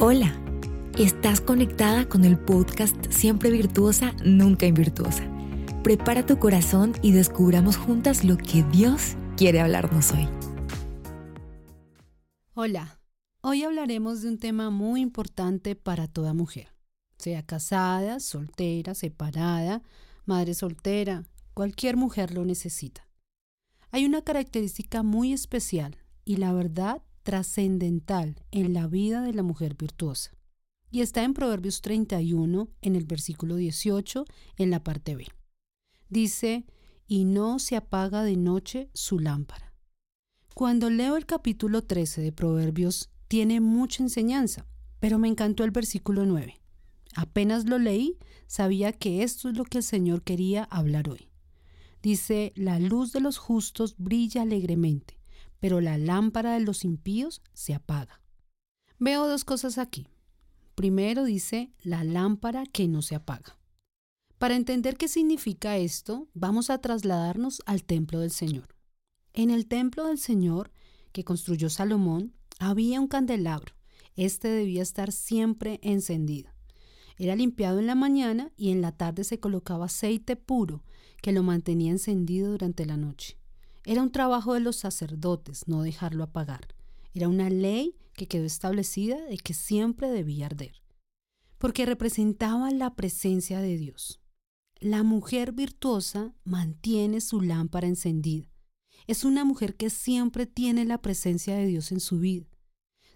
Hola, estás conectada con el podcast Siempre Virtuosa, Nunca Invirtuosa. Prepara tu corazón y descubramos juntas lo que Dios quiere hablarnos hoy. Hola, hoy hablaremos de un tema muy importante para toda mujer, sea casada, soltera, separada, madre soltera, cualquier mujer lo necesita. Hay una característica muy especial y la verdad trascendental en la vida de la mujer virtuosa. Y está en Proverbios 31, en el versículo 18, en la parte B. Dice, y no se apaga de noche su lámpara. Cuando leo el capítulo 13 de Proverbios, tiene mucha enseñanza, pero me encantó el versículo 9. Apenas lo leí, sabía que esto es lo que el Señor quería hablar hoy. Dice, la luz de los justos brilla alegremente pero la lámpara de los impíos se apaga. Veo dos cosas aquí. Primero dice la lámpara que no se apaga. Para entender qué significa esto, vamos a trasladarnos al templo del Señor. En el templo del Señor, que construyó Salomón, había un candelabro. Este debía estar siempre encendido. Era limpiado en la mañana y en la tarde se colocaba aceite puro que lo mantenía encendido durante la noche. Era un trabajo de los sacerdotes no dejarlo apagar. Era una ley que quedó establecida de que siempre debía arder, porque representaba la presencia de Dios. La mujer virtuosa mantiene su lámpara encendida. Es una mujer que siempre tiene la presencia de Dios en su vida.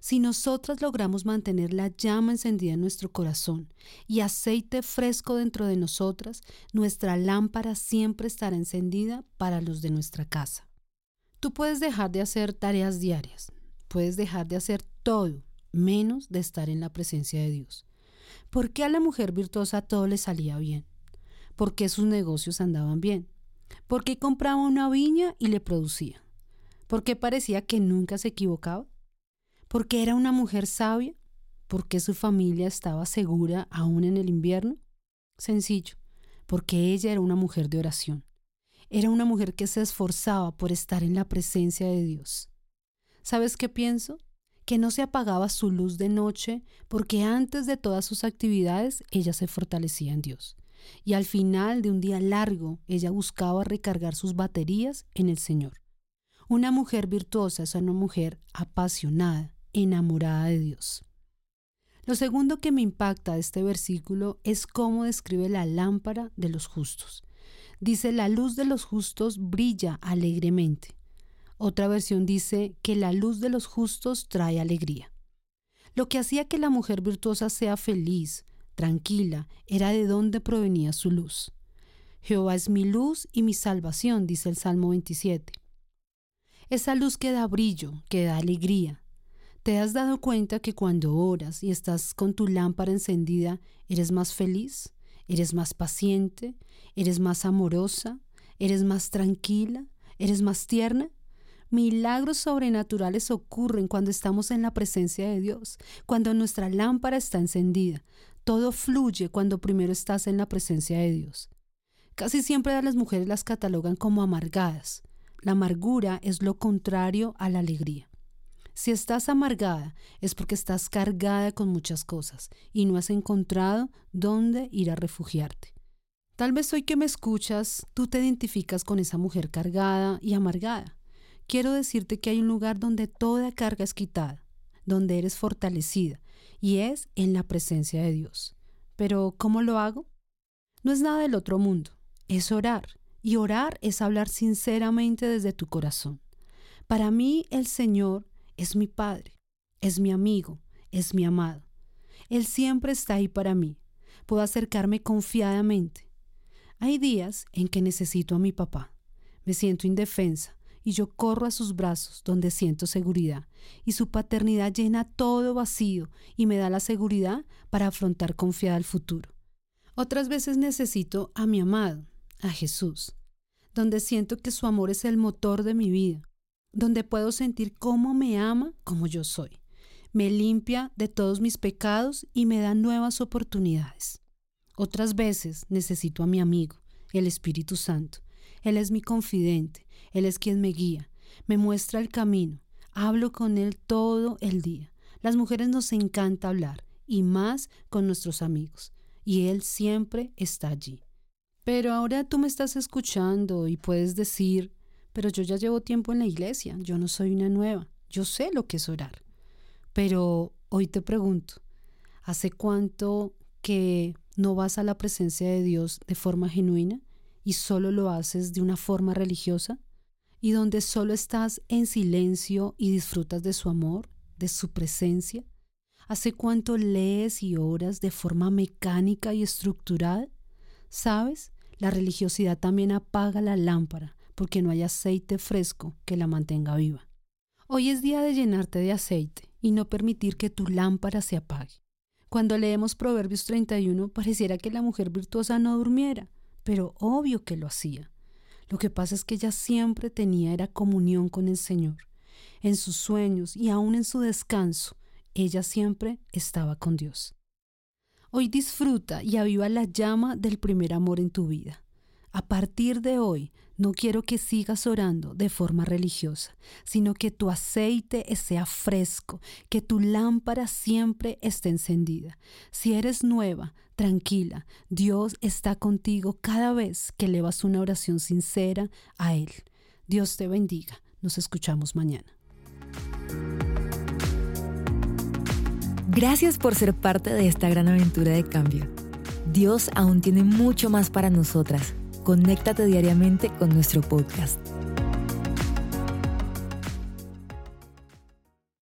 Si nosotras logramos mantener la llama encendida en nuestro corazón y aceite fresco dentro de nosotras, nuestra lámpara siempre estará encendida para los de nuestra casa. Tú puedes dejar de hacer tareas diarias, puedes dejar de hacer todo, menos de estar en la presencia de Dios. ¿Por qué a la mujer virtuosa todo le salía bien? ¿Por qué sus negocios andaban bien? ¿Por qué compraba una viña y le producía? ¿Por qué parecía que nunca se equivocaba? ¿Por qué era una mujer sabia? ¿Por qué su familia estaba segura aún en el invierno? Sencillo, porque ella era una mujer de oración. Era una mujer que se esforzaba por estar en la presencia de Dios. ¿Sabes qué pienso? Que no se apagaba su luz de noche porque antes de todas sus actividades ella se fortalecía en Dios. Y al final de un día largo ella buscaba recargar sus baterías en el Señor. Una mujer virtuosa es una mujer apasionada, enamorada de Dios. Lo segundo que me impacta de este versículo es cómo describe la lámpara de los justos. Dice, la luz de los justos brilla alegremente. Otra versión dice que la luz de los justos trae alegría. Lo que hacía que la mujer virtuosa sea feliz, tranquila, era de dónde provenía su luz. Jehová es mi luz y mi salvación, dice el Salmo 27. Esa luz que da brillo, que da alegría. ¿Te has dado cuenta que cuando oras y estás con tu lámpara encendida, eres más feliz? Eres más paciente, eres más amorosa, eres más tranquila, eres más tierna. Milagros sobrenaturales ocurren cuando estamos en la presencia de Dios, cuando nuestra lámpara está encendida. Todo fluye cuando primero estás en la presencia de Dios. Casi siempre las mujeres las catalogan como amargadas. La amargura es lo contrario a la alegría. Si estás amargada es porque estás cargada con muchas cosas y no has encontrado dónde ir a refugiarte. Tal vez hoy que me escuchas, tú te identificas con esa mujer cargada y amargada. Quiero decirte que hay un lugar donde toda carga es quitada, donde eres fortalecida, y es en la presencia de Dios. Pero, ¿cómo lo hago? No es nada del otro mundo, es orar, y orar es hablar sinceramente desde tu corazón. Para mí, el Señor es mi Padre, es mi amigo, es mi amado. Él siempre está ahí para mí. Puedo acercarme confiadamente. Hay días en que necesito a mi papá. Me siento indefensa y yo corro a sus brazos donde siento seguridad y su paternidad llena todo vacío y me da la seguridad para afrontar confiada el futuro. Otras veces necesito a mi amado, a Jesús, donde siento que su amor es el motor de mi vida donde puedo sentir cómo me ama como yo soy. Me limpia de todos mis pecados y me da nuevas oportunidades. Otras veces necesito a mi amigo, el Espíritu Santo. Él es mi confidente, Él es quien me guía, me muestra el camino, hablo con Él todo el día. Las mujeres nos encanta hablar, y más con nuestros amigos, y Él siempre está allí. Pero ahora tú me estás escuchando y puedes decir, pero yo ya llevo tiempo en la iglesia, yo no soy una nueva, yo sé lo que es orar. Pero hoy te pregunto, ¿hace cuánto que no vas a la presencia de Dios de forma genuina y solo lo haces de una forma religiosa? ¿Y donde solo estás en silencio y disfrutas de su amor, de su presencia? ¿Hace cuánto lees y oras de forma mecánica y estructurada? ¿Sabes? La religiosidad también apaga la lámpara porque no hay aceite fresco que la mantenga viva. Hoy es día de llenarte de aceite y no permitir que tu lámpara se apague. Cuando leemos Proverbios 31 pareciera que la mujer virtuosa no durmiera, pero obvio que lo hacía. Lo que pasa es que ella siempre tenía era comunión con el Señor. En sus sueños y aún en su descanso, ella siempre estaba con Dios. Hoy disfruta y aviva la llama del primer amor en tu vida. A partir de hoy, no quiero que sigas orando de forma religiosa, sino que tu aceite sea fresco, que tu lámpara siempre esté encendida. Si eres nueva, tranquila, Dios está contigo cada vez que elevas una oración sincera a Él. Dios te bendiga. Nos escuchamos mañana. Gracias por ser parte de esta gran aventura de cambio. Dios aún tiene mucho más para nosotras. Conéctate diariamente con nuestro podcast.